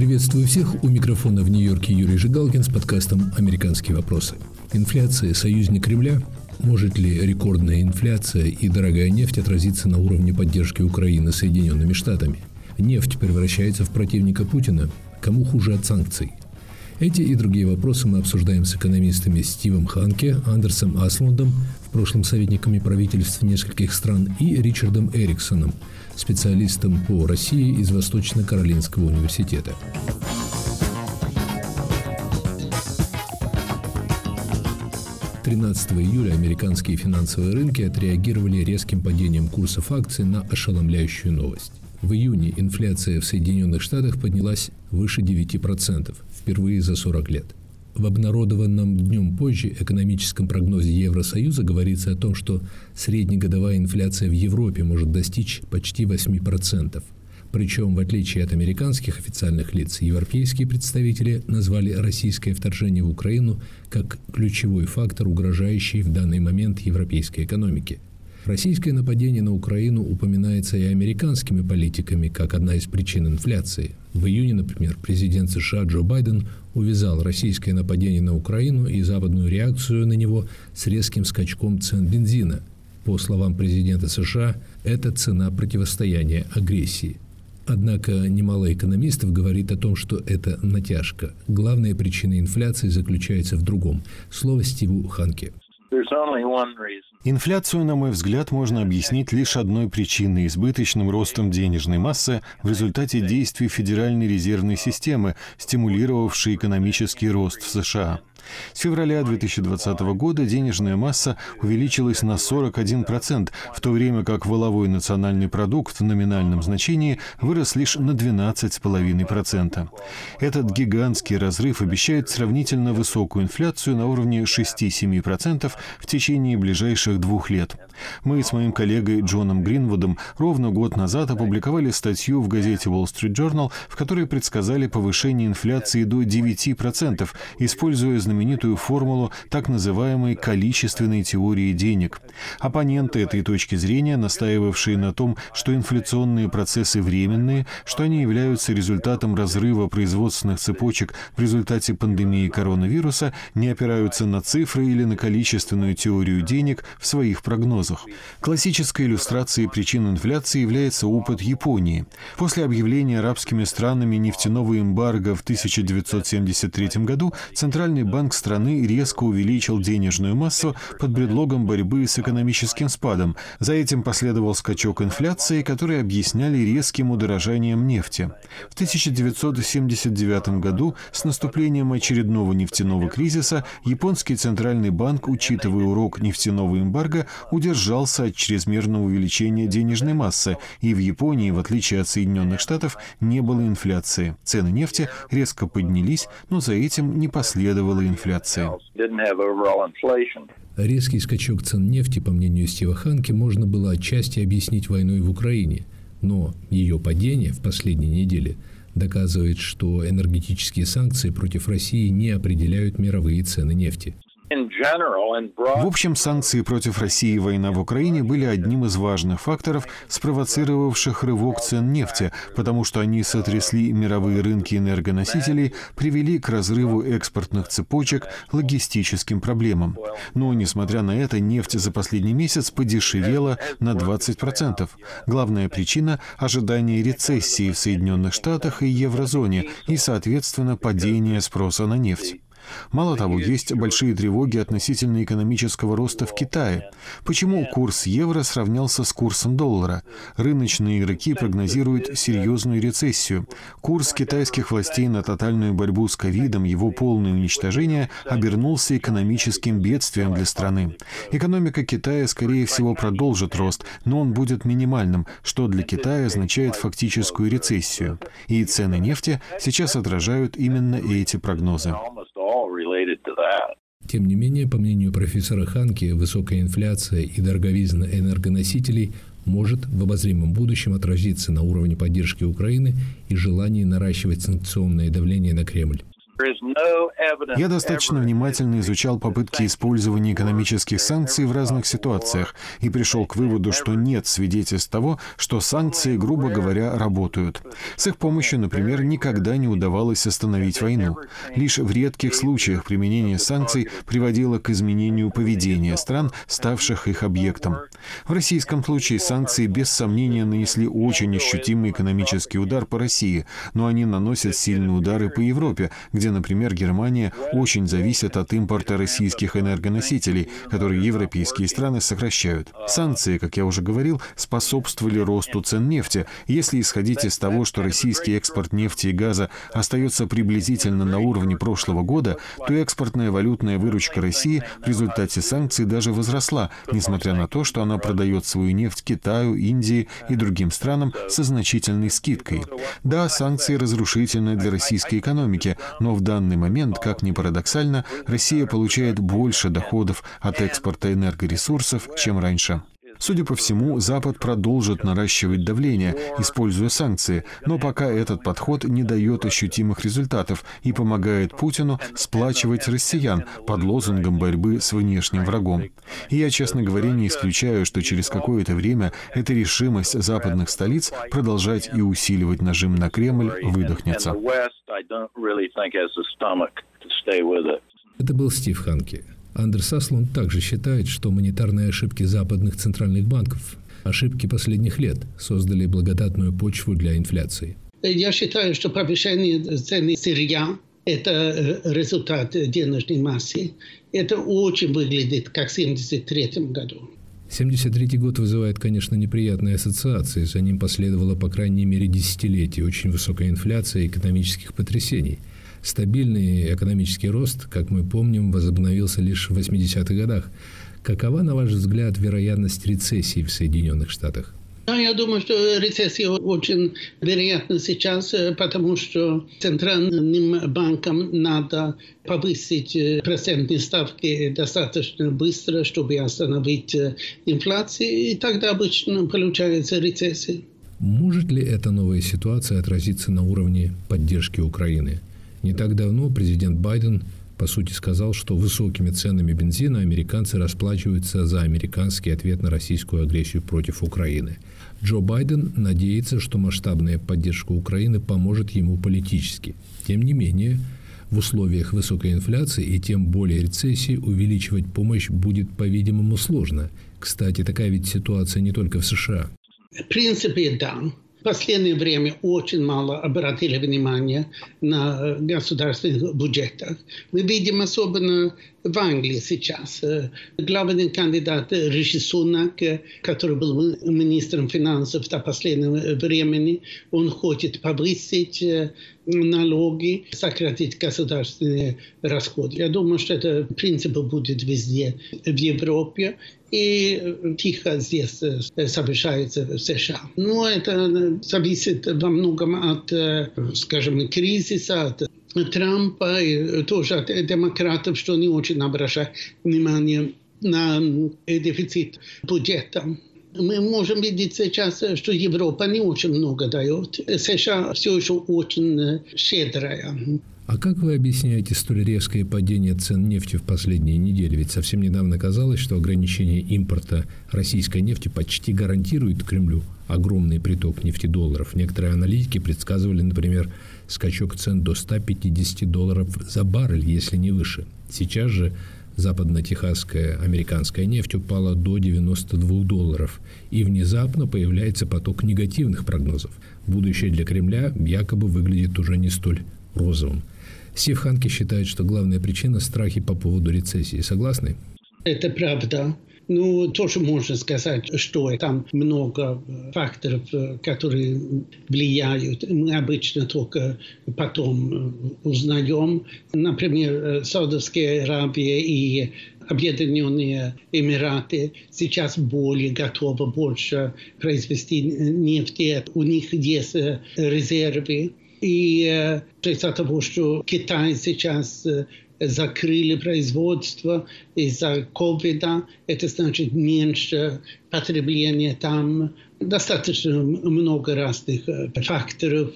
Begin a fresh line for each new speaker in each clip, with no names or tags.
Приветствую всех. У микрофона в Нью-Йорке Юрий Жигалкин с подкастом «Американские вопросы». Инфляция – союзник Кремля? Может ли рекордная инфляция и дорогая нефть отразиться на уровне поддержки Украины Соединенными Штатами? Нефть превращается в противника Путина? Кому хуже от санкций? Эти и другие вопросы мы обсуждаем с экономистами Стивом Ханке, Андерсом Аслундом, в прошлом советниками правительств нескольких стран, и Ричардом Эриксоном, специалистом по России из Восточно-Каролинского университета. 13 июля американские финансовые рынки отреагировали резким падением курсов акций на ошеломляющую новость. В июне инфляция в Соединенных Штатах поднялась выше 9%, впервые за 40 лет. В обнародованном днем позже экономическом прогнозе Евросоюза говорится о том, что среднегодовая инфляция в Европе может достичь почти 8%. Причем, в отличие от американских официальных лиц, европейские представители назвали российское вторжение в Украину как ключевой фактор, угрожающий в данный момент европейской экономике – Российское нападение на Украину упоминается и американскими политиками как одна из причин инфляции. В июне, например, президент США Джо Байден увязал российское нападение на Украину и западную реакцию на него с резким скачком цен бензина. По словам президента США, это цена противостояния агрессии. Однако немало экономистов говорит о том, что это натяжка. Главная причина инфляции заключается в другом. Слово Стиву Ханке.
Инфляцию, на мой взгляд, можно объяснить лишь одной причиной – избыточным ростом денежной массы в результате действий Федеральной резервной системы, стимулировавшей экономический рост в США. С февраля 2020 года денежная масса увеличилась на 41%, в то время как воловой национальный продукт в номинальном значении вырос лишь на 12,5%. Этот гигантский разрыв обещает сравнительно высокую инфляцию на уровне 6-7% в течение ближайших двух лет. Мы с моим коллегой Джоном Гринвудом ровно год назад опубликовали статью в газете Wall Street Journal, в которой предсказали повышение инфляции до 9%, используя знаменитую формулу так называемой количественной теории денег. Оппоненты этой точки зрения, настаивавшие на том, что инфляционные процессы временные, что они являются результатом разрыва производственных цепочек в результате пандемии коронавируса, не опираются на цифры или на количественную теорию денег в своих прогнозах. Классической иллюстрацией причин инфляции является опыт Японии. После объявления арабскими странами нефтяного эмбарго в 1973 году Центральный банк страны резко увеличил денежную массу под предлогом борьбы с экономическим спадом. За этим последовал скачок инфляции, который объясняли резким удорожанием нефти. В 1979 году с наступлением очередного нефтяного кризиса японский центральный банк, учитывая урок нефтяного эмбарго, удержался от чрезмерного увеличения денежной массы, и в Японии, в отличие от Соединенных Штатов, не было инфляции. Цены нефти резко поднялись, но за этим не последовало инфляции.
Резкий скачок цен нефти, по мнению Стива Ханки, можно было отчасти объяснить войной в Украине, но ее падение в последние недели доказывает, что энергетические санкции против России не определяют мировые цены нефти.
В общем, санкции против России и война в Украине были одним из важных факторов, спровоцировавших рывок цен нефти, потому что они сотрясли мировые рынки энергоносителей, привели к разрыву экспортных цепочек, логистическим проблемам. Но, несмотря на это, нефть за последний месяц подешевела на 20%. Главная причина – ожидание рецессии в Соединенных Штатах и еврозоне и, соответственно, падение спроса на нефть. Мало того, есть большие тревоги относительно экономического роста в Китае. Почему курс евро сравнялся с курсом доллара? Рыночные игроки прогнозируют серьезную рецессию. Курс китайских властей на тотальную борьбу с ковидом, его полное уничтожение обернулся экономическим бедствием для страны. Экономика Китая, скорее всего, продолжит рост, но он будет минимальным, что для Китая означает фактическую рецессию. И цены нефти сейчас отражают именно эти прогнозы.
Тем не менее, по мнению профессора Ханки, высокая инфляция и дороговизна энергоносителей может в обозримом будущем отразиться на уровне поддержки Украины и желании наращивать санкционное давление на Кремль.
Я достаточно внимательно изучал попытки использования экономических санкций в разных ситуациях и пришел к выводу, что нет свидетельств того, что санкции, грубо говоря, работают. С их помощью, например, никогда не удавалось остановить войну. Лишь в редких случаях применение санкций приводило к изменению поведения стран, ставших их объектом. В российском случае санкции без сомнения нанесли очень ощутимый экономический удар по России, но они наносят сильные удары по Европе, где, например, Германия очень зависит от импорта российских энергоносителей, которые европейские страны сокращают. Санкции, как я уже говорил, способствовали росту цен нефти. Если исходить из того, что российский экспорт нефти и газа остается приблизительно на уровне прошлого года, то экспортная валютная выручка России в результате санкций даже возросла, несмотря на то, что она продает свою нефть Китаю, Индии и другим странам со значительной скидкой. Да, санкции разрушительны для российской экономики, но в данный момент, как ни парадоксально, Россия получает больше доходов от экспорта энергоресурсов, чем раньше. Судя по всему, Запад продолжит наращивать давление, используя санкции, но пока этот подход не дает ощутимых результатов и помогает Путину сплачивать россиян под лозунгом борьбы с внешним врагом. И я, честно говоря, не исключаю, что через какое-то время эта решимость западных столиц продолжать и усиливать нажим на Кремль выдохнется.
Это был Стив Ханки. Андерс Аслун также считает, что монетарные ошибки западных центральных банков, ошибки последних лет, создали благодатную почву для инфляции.
Я считаю, что повышение цены сырья – это э, результат денежной массы. Это очень выглядит как в 1973 году.
73 год вызывает, конечно, неприятные ассоциации. За ним последовало, по крайней мере, десятилетие очень высокой инфляции и экономических потрясений – Стабильный экономический рост, как мы помним, возобновился лишь в 80-х годах. Какова, на ваш взгляд, вероятность рецессии в Соединенных Штатах?
Да, я думаю, что рецессия очень вероятна сейчас, э, потому что центральным банкам надо повысить э, процентные ставки достаточно быстро, чтобы остановить э, инфляцию, и тогда обычно получается рецессия.
Может ли эта новая ситуация отразиться на уровне поддержки Украины? Не так давно президент Байден по сути сказал, что высокими ценами бензина американцы расплачиваются за американский ответ на российскую агрессию против Украины. Джо Байден надеется, что масштабная поддержка Украины поможет ему политически. Тем не менее, в условиях высокой инфляции и тем более рецессии увеличивать помощь будет, по-видимому, сложно. Кстати, такая ведь ситуация не только в США.
В принципе, да. В последнее время очень мало обратили внимание на э, государственных бюджетах. Мы видим особенно в Англии сейчас. Э, главный кандидат Риши Сунак, э, который был министром финансов до последнего времени, он хочет повысить налоги, сократить государственные расходы. Я думаю, что это принцип будет везде в Европе и тихо здесь совершается в США. Но это зависит во многом от, скажем, кризиса, от Трампа и тоже от демократов, что не очень обращают внимание на дефицит бюджета. Мы можем видеть сейчас, что Европа не очень много дает. США все еще очень щедрая.
А как вы объясняете столь резкое падение цен нефти в последние недели? Ведь совсем недавно казалось, что ограничение импорта российской нефти почти гарантирует Кремлю огромный приток нефтедолларов. Некоторые аналитики предсказывали, например, скачок цен до 150 долларов за баррель, если не выше. Сейчас же западно-техасская американская нефть упала до 92 долларов, и внезапно появляется поток негативных прогнозов. Будущее для Кремля якобы выглядит уже не столь розовым. Стив Ханки считает, что главная причина – страхи по поводу рецессии. Согласны?
Это правда. Ну, тоже можно сказать, что там много факторов, которые влияют. Мы обычно только потом узнаем. Например, Саудовская Аравия и Объединенные Эмираты сейчас более готовы больше произвести нефти. У них есть резервы. И из-за того, что Китай сейчас закрыли производство, из-за ковида. Это значит меньше потребления там. Достаточно много разных э, факторов.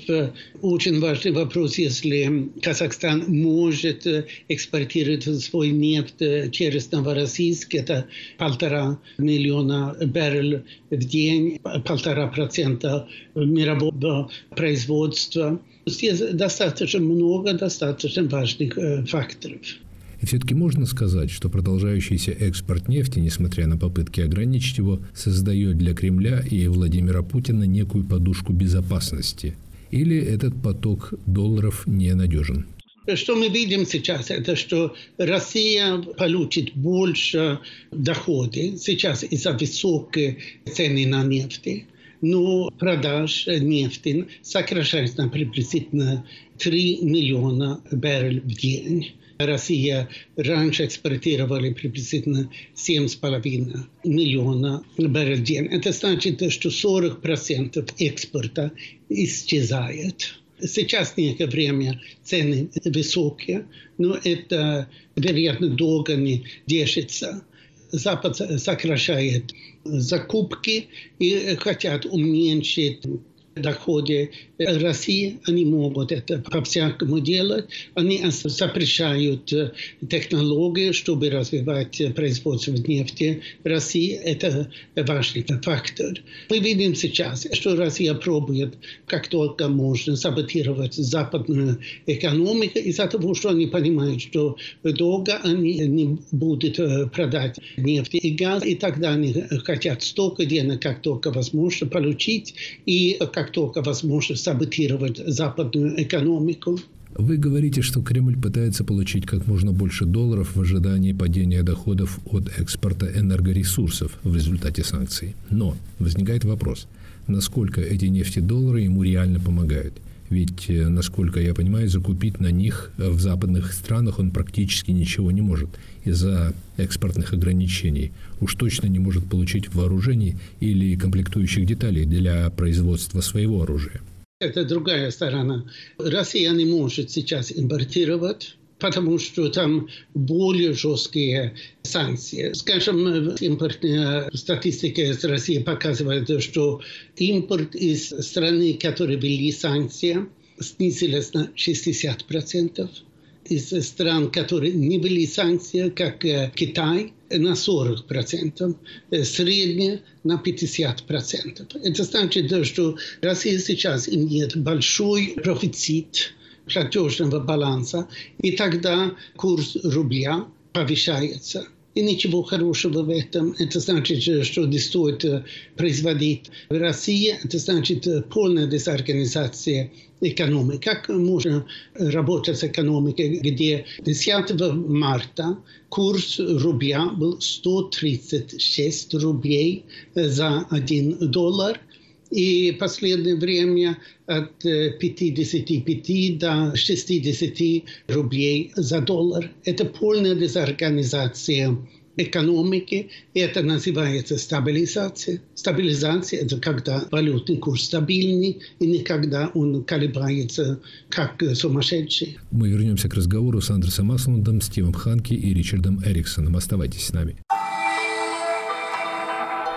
Очень важный вопрос, если Казахстан может экспортировать свой нефть через Новороссийск, это полтора миллиона баррель в день, полтора процента мирового производства. Здесь достаточно много достаточно важных э, факторов.
И все-таки можно сказать, что продолжающийся экспорт нефти, несмотря на попытки ограничить его, создает для Кремля и Владимира Путина некую подушку безопасности. Или этот поток долларов ненадежен?
Что мы видим сейчас, это что Россия получит больше доходы сейчас из-за высокой цены на нефть но продаж нефти сокращается на приблизительно 3 миллиона баррель в день. Россия раньше экспортировали приблизительно 7,5 миллиона баррель в день. Это значит, что 40% экспорта исчезает. Сейчас некое время цены высокие, но это, вероятно, долго не держится. Запад сокращает закупки и хотят уменьшить доходе России, они могут это по-всякому делать. Они запрещают э, технологии, чтобы развивать производство нефти в России. Это важный фактор. Мы видим сейчас, что Россия пробует как только можно саботировать западную экономику из-за того, что они понимают, что долго они не будут э, продать нефть и газ, и тогда они хотят столько денег, как только возможно, получить, и как только возможно саботировать западную экономику.
Вы говорите, что Кремль пытается получить как можно больше долларов в ожидании падения доходов от экспорта энергоресурсов в результате санкций. Но возникает вопрос, насколько эти нефтедоллары ему реально помогают? Ведь, э, насколько я понимаю, закупить на них в западных странах он практически ничего не может из-за экспортных ограничений. Уж точно не может получить вооружений или комплектующих деталей для производства своего оружия.
Это другая сторона. Россия не может сейчас импортировать потому что там более жесткие санкции. Скажем, импортная статистика из России показывает, что импорт из страны, которые ввели санкции, снизилась на 60%. Из стран, которые не ввели санкции, как Китай, на 40%, средняя на 50%. Это значит, что Россия сейчас имеет большой профицит платежного баланса, и тогда курс рубля повышается. И ничего хорошего в этом. Это значит, что не стоит производить в России. Это значит полная дезорганизация экономики. Как можно работать с экономикой, где 10 марта курс рубля был 136 рублей за 1 доллар – и в последнее время от 55 до 60 рублей за доллар. Это полная дезорганизация экономики. Это называется стабилизация. Стабилизация – это когда валютный курс стабильный и никогда он колебается как сумасшедший.
Мы вернемся к разговору с Андресом Аслундом, Стивом Ханки и Ричардом Эриксоном. Оставайтесь с нами.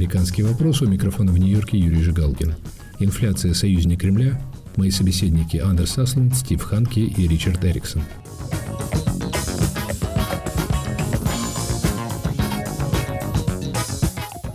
«Американский вопрос». У микрофона в Нью-Йорке Юрий Жигалкин. Инфляция союзник Кремля. Мои собеседники Андерс Асланд, Стив Ханки и Ричард Эриксон.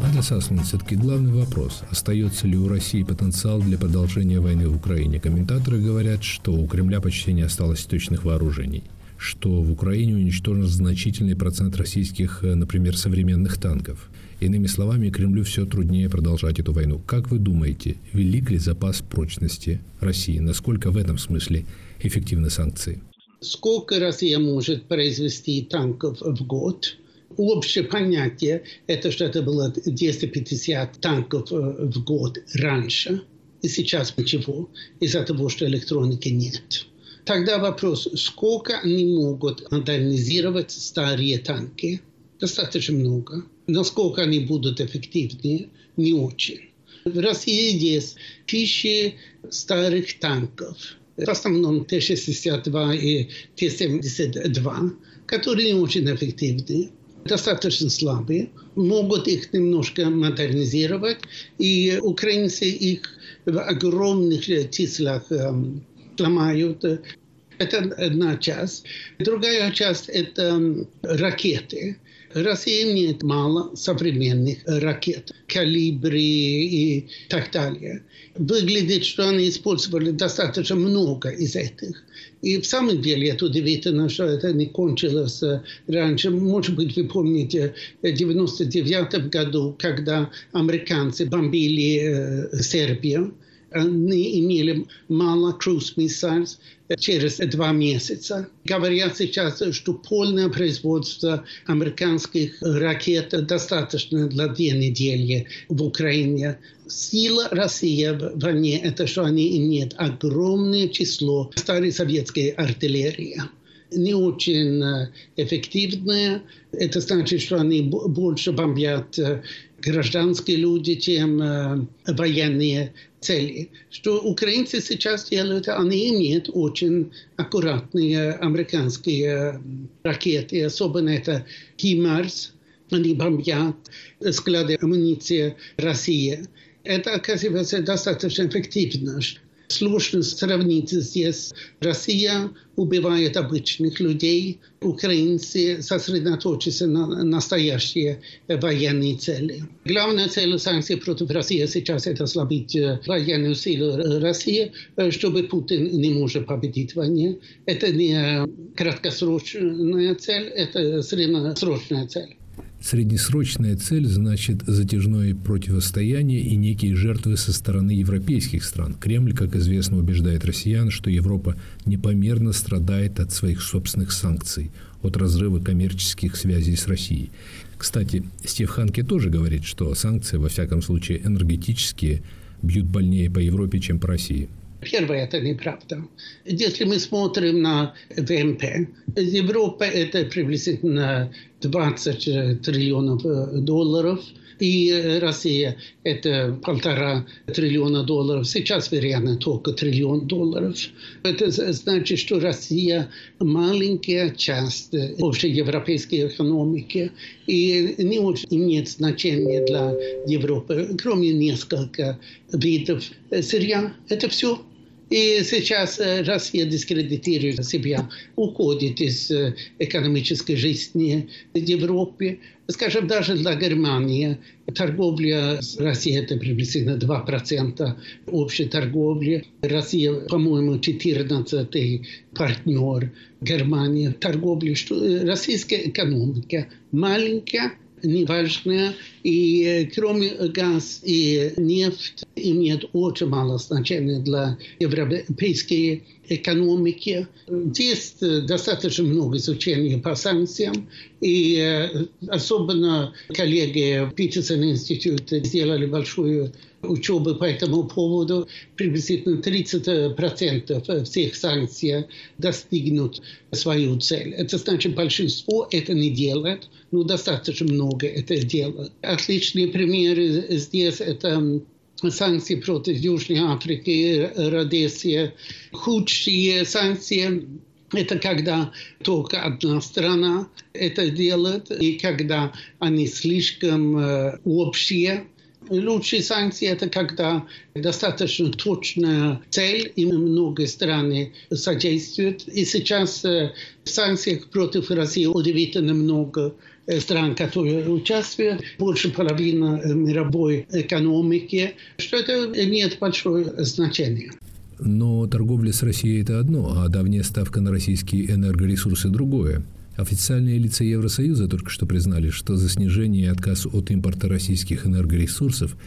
Андерс Асланд, все-таки главный вопрос. Остается ли у России потенциал для продолжения войны в Украине? Комментаторы говорят, что у Кремля почти не осталось точных вооружений что в Украине уничтожен значительный процент российских, например, современных танков. Иными словами, Кремлю все труднее продолжать эту войну. Как вы думаете, велик ли запас прочности России? Насколько в этом смысле эффективны санкции?
сколько Россия может произвести танков в год. Общее понятие – это что это было 250 танков э, в год раньше. И сейчас ничего, из-за того, что электроники нет. Тогда вопрос, сколько они могут модернизировать старые танки? Достаточно много. Насколько они будут эффективнее? Не очень. В России есть тысячи старых танков, в основном Т-62 и Т-72, которые не очень эффективны, достаточно слабые, могут их немножко модернизировать, и украинцы их в огромных числах эм, ломают. Это одна часть. Другая часть – это ракеты. Россия имеет мало современных ракет, калибри и так далее. Выглядит, что они использовали достаточно много из этих. И в самом деле это удивительно, что это не кончилось раньше. Может быть, вы помните, в 1999 году, когда американцы бомбили э, Сербию, они имели мало cruise missiles через два месяца. Говорят сейчас, что полное производство американских ракет достаточно для две недели в Украине. Сила России в войне – это что они имеют огромное число старой советской артиллерии не очень эффективная. Это значит, что они больше бомбят гражданские люди, чем военные цели. Что украинцы сейчас делают, они имеют очень аккуратные американские ракеты, особенно это «Химарс», они бомбят склады амуниции России. Это оказывается достаточно эффективно. Сложно сравнить здесь. Россия убивает обычных людей, украинцы сосредоточатся на настоящие военные цели. Главная цель санкций против России сейчас это ослабить военную силу России, чтобы Путин не может победить войне. Это не краткосрочная цель, это средносрочная цель.
Среднесрочная цель значит затяжное противостояние и некие жертвы со стороны европейских стран. Кремль, как известно, убеждает россиян, что Европа непомерно страдает от своих собственных санкций, от разрыва коммерческих связей с Россией. Кстати, Стив Ханке тоже говорит, что санкции, во всяком случае энергетические, бьют больнее по Европе, чем по России.
Первое, это неправда. Если мы смотрим на ВМП, Европа это приблизительно 20 триллионов долларов, и Россия это полтора триллиона долларов. Сейчас, вероятно, только триллион долларов. Это значит, что Россия маленькая часть общеевропейской экономики и не очень имеет значения для Европы, кроме нескольких видов сырья. Это все и сейчас Россия дискредитирует себя, уходит из экономической жизни в Европе. Скажем, даже для Германии торговля с Россией это приблизительно 2% общей торговли. Россия, по-моему, 14 партнер Германии в торговле. Что российская экономика маленькая, неважная. И кроме газ и нефть имеет очень мало значения для европейской экономики. Есть достаточно много изучения по санкциям, и особенно коллеги Питерсон институте сделали большую учебы по этому поводу. Приблизительно 30% всех санкций достигнут свою цель. Это значит, большинство это не делает, но достаточно много это делает. Отличные примеры здесь это санкции против Южной Африки, Родесии. Худшие санкции это когда только одна страна это делает, и когда они слишком э, общие, Лучшие санкции – это когда достаточно точная цель, и много стран содействуют. И сейчас в санкциях против России удивительно много стран, которые участвуют, больше половины мировой экономики, что это имеет большое значение.
Но торговля с Россией – это одно, а давняя ставка на российские энергоресурсы – другое. Официальные лица Евросоюза только что признали, что за снижение и отказ от импорта российских энергоресурсов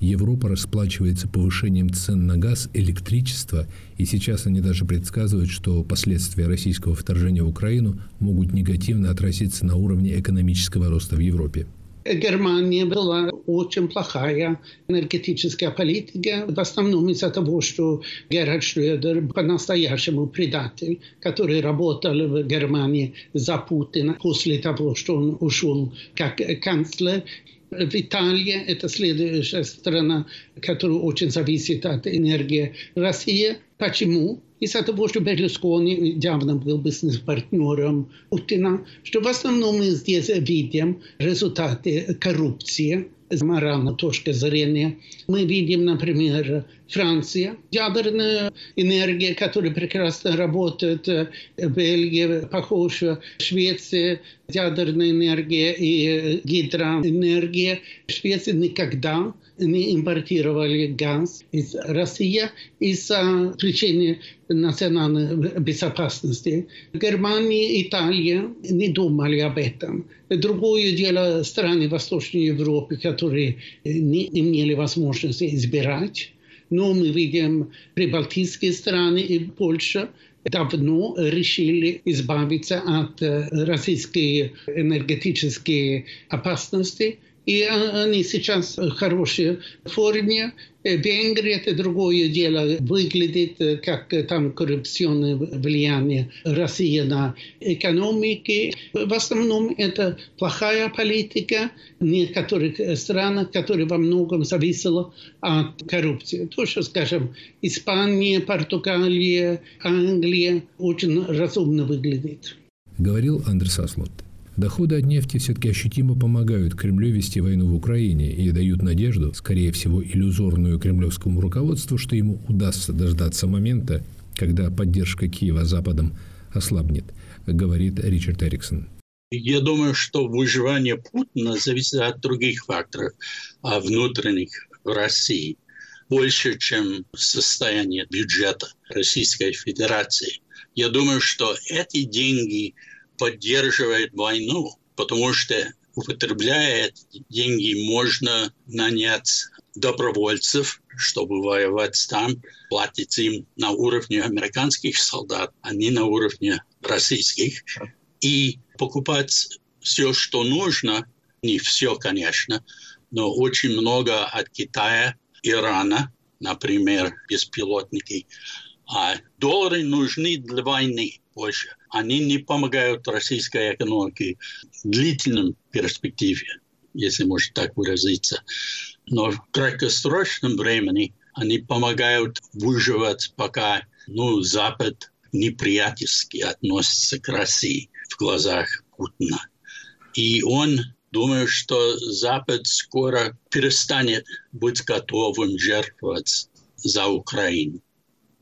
Европа расплачивается повышением цен на газ, электричество, и сейчас они даже предсказывают, что последствия российского вторжения в Украину могут негативно отразиться на уровне экономического роста в Европе.
Германия была очень плохая энергетическая политика, в основном из-за того, что Герхард Шрёдер по-настоящему предатель, который работал в Германии за Путина после того, что он ушел как канцлер. В Италии это следующая страна, которая очень зависит от энергии России. Почему? Из-за того, что Берлускони явно был бизнес-партнером Путина, что в основном мы здесь видим результаты коррупции с моральной точки зрения. Мы видим, например, Франция, ядерная энергия, которая прекрасно работает, Бельгия, похоже, Швеция, ядерная энергия и гидроэнергия. Швеция никогда не импортировали газ из России из-за причины национальной безопасности. Германия и Италия не думали об этом. Другое дело страны Восточной Европы, которые не имели возможности избирать. Но мы видим прибалтийские страны и Польша давно решили избавиться от российской энергетической опасности и они сейчас в хорошей форме. Венгрия – это другое дело. Выглядит как там коррупционное влияние России на экономику. В основном это плохая политика некоторых стран, которая во многом зависела от коррупции. То, что, скажем, Испания, Португалия, Англия очень разумно выглядит.
Говорил Андрес Аслот. Доходы от нефти все-таки ощутимо помогают Кремлю вести войну в Украине и дают надежду, скорее всего иллюзорную кремлевскому руководству, что ему удастся дождаться момента, когда поддержка Киева Западом ослабнет, говорит Ричард Эриксон.
Я думаю, что выживание Путина зависит от других факторов, а внутренних в России, больше, чем состояние бюджета Российской Федерации. Я думаю, что эти деньги поддерживает войну, потому что употребляя деньги, можно нанять добровольцев, чтобы воевать там, платить им на уровне американских солдат, а не на уровне российских, и покупать все, что нужно, не все, конечно, но очень много от Китая, Ирана, например, беспилотники. А доллары нужны для войны больше они не помогают российской экономике в длительном перспективе, если можно так выразиться. Но в краткосрочном времени они помогают выживать, пока ну, Запад неприятельски относится к России в глазах Путина. И он думает, что Запад скоро перестанет быть готовым жертвовать за Украину.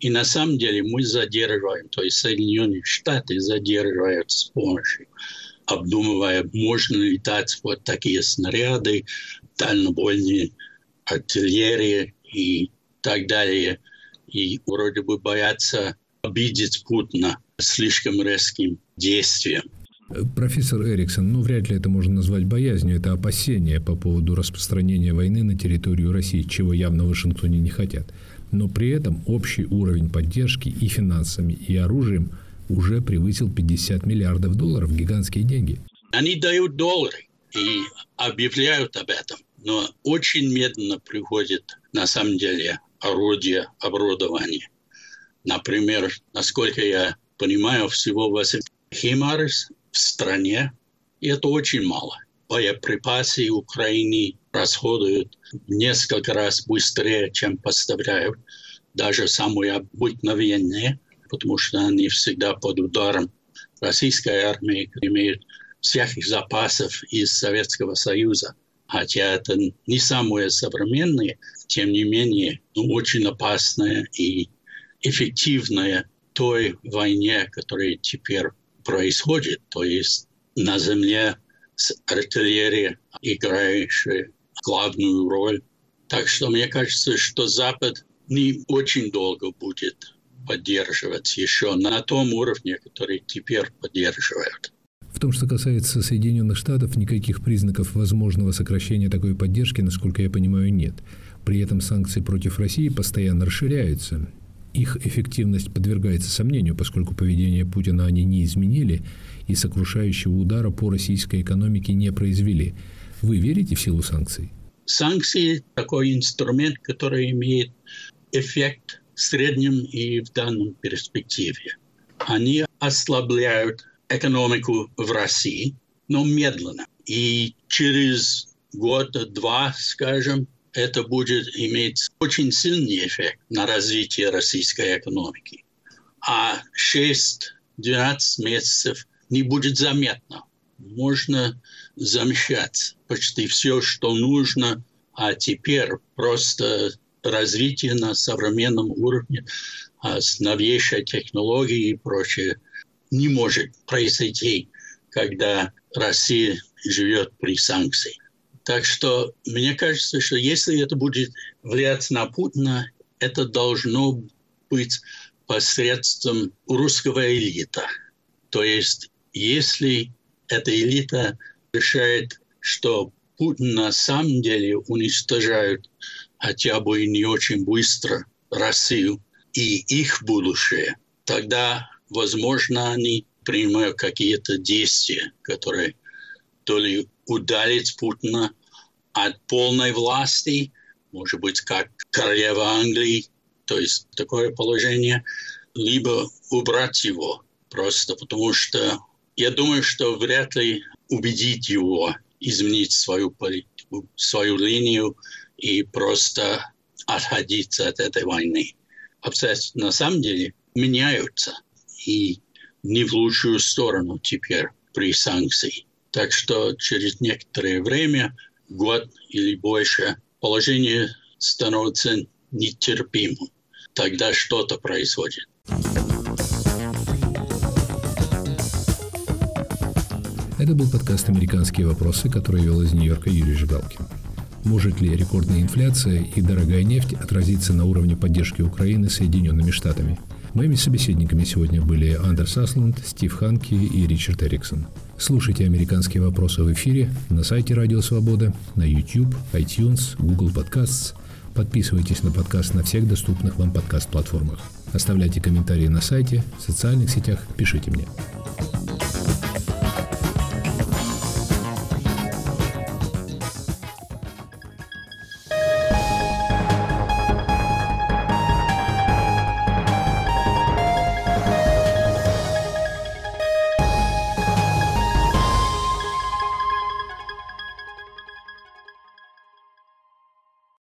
И на самом деле мы задерживаем, то есть Соединенные Штаты задерживают с помощью, обдумывая, можно ли дать вот такие снаряды, дальнобойные артиллерии и так далее. И вроде бы боятся обидеть Путина слишком резким действием.
Профессор Эриксон, ну вряд ли это можно назвать боязнью, это опасение по поводу распространения войны на территорию России, чего явно в Вашингтоне не хотят но при этом общий уровень поддержки и финансами, и оружием уже превысил 50 миллиардов долларов, гигантские деньги.
Они дают доллары и объявляют об этом, но очень медленно приходит на самом деле орудие оборудования. Например, насколько я понимаю, всего 8 химарс в стране, и это очень мало. Боеприпасы Украине расходуют несколько раз быстрее, чем поставляют, даже самые обыкновенные, потому что они всегда под ударом российской армии, имеют всяких запасов из Советского Союза. Хотя это не самые современные, тем не менее, ну, очень опасное и эффективное той войне, которая теперь происходит. То есть на земле с артиллерией, играющей главную роль. Так что мне кажется, что Запад не очень долго будет поддерживать еще на том уровне, который теперь поддерживают.
В том, что касается Соединенных Штатов, никаких признаков возможного сокращения такой поддержки, насколько я понимаю, нет. При этом санкции против России постоянно расширяются. Их эффективность подвергается сомнению, поскольку поведение Путина они не изменили и сокрушающего удара по российской экономике не произвели. Вы верите в силу санкций?
Санкции – такой инструмент, который имеет эффект в среднем и в данном перспективе. Они ослабляют экономику в России, но медленно. И через год-два, скажем, это будет иметь очень сильный эффект на развитие российской экономики. А 6-12 месяцев не будет заметно. Можно замещать почти все, что нужно, а теперь просто развитие на современном уровне а с новейшей технологией и прочее не может произойти, когда Россия живет при санкциях. Так что мне кажется, что если это будет влиять на Путина, это должно быть посредством русского элита. То есть, если эта элита решает, что Путин на самом деле уничтожает хотя бы не очень быстро Россию и их будущее, тогда, возможно, они принимают какие-то действия, которые то ли удалить Путина от полной власти, может быть, как королева Англии, то есть такое положение, либо убрать его просто потому что я думаю, что вряд ли убедить его изменить свою политику, свою линию и просто отходить от этой войны. Обстоятельства на самом деле меняются и не в лучшую сторону теперь при санкции. Так что через некоторое время, год или больше, положение становится нетерпимым. Тогда что-то происходит.
Это был подкаст «Американские вопросы», который вел из Нью-Йорка Юрий Жигалкин. Может ли рекордная инфляция и дорогая нефть отразиться на уровне поддержки Украины Соединенными Штатами? Моими собеседниками сегодня были Андерс Аслунд, Стив Ханки и Ричард Эриксон. Слушайте «Американские вопросы» в эфире на сайте Радио Свобода, на YouTube, iTunes, Google Podcasts. Подписывайтесь на подкаст на всех доступных вам подкаст-платформах. Оставляйте комментарии на сайте, в социальных сетях, пишите мне.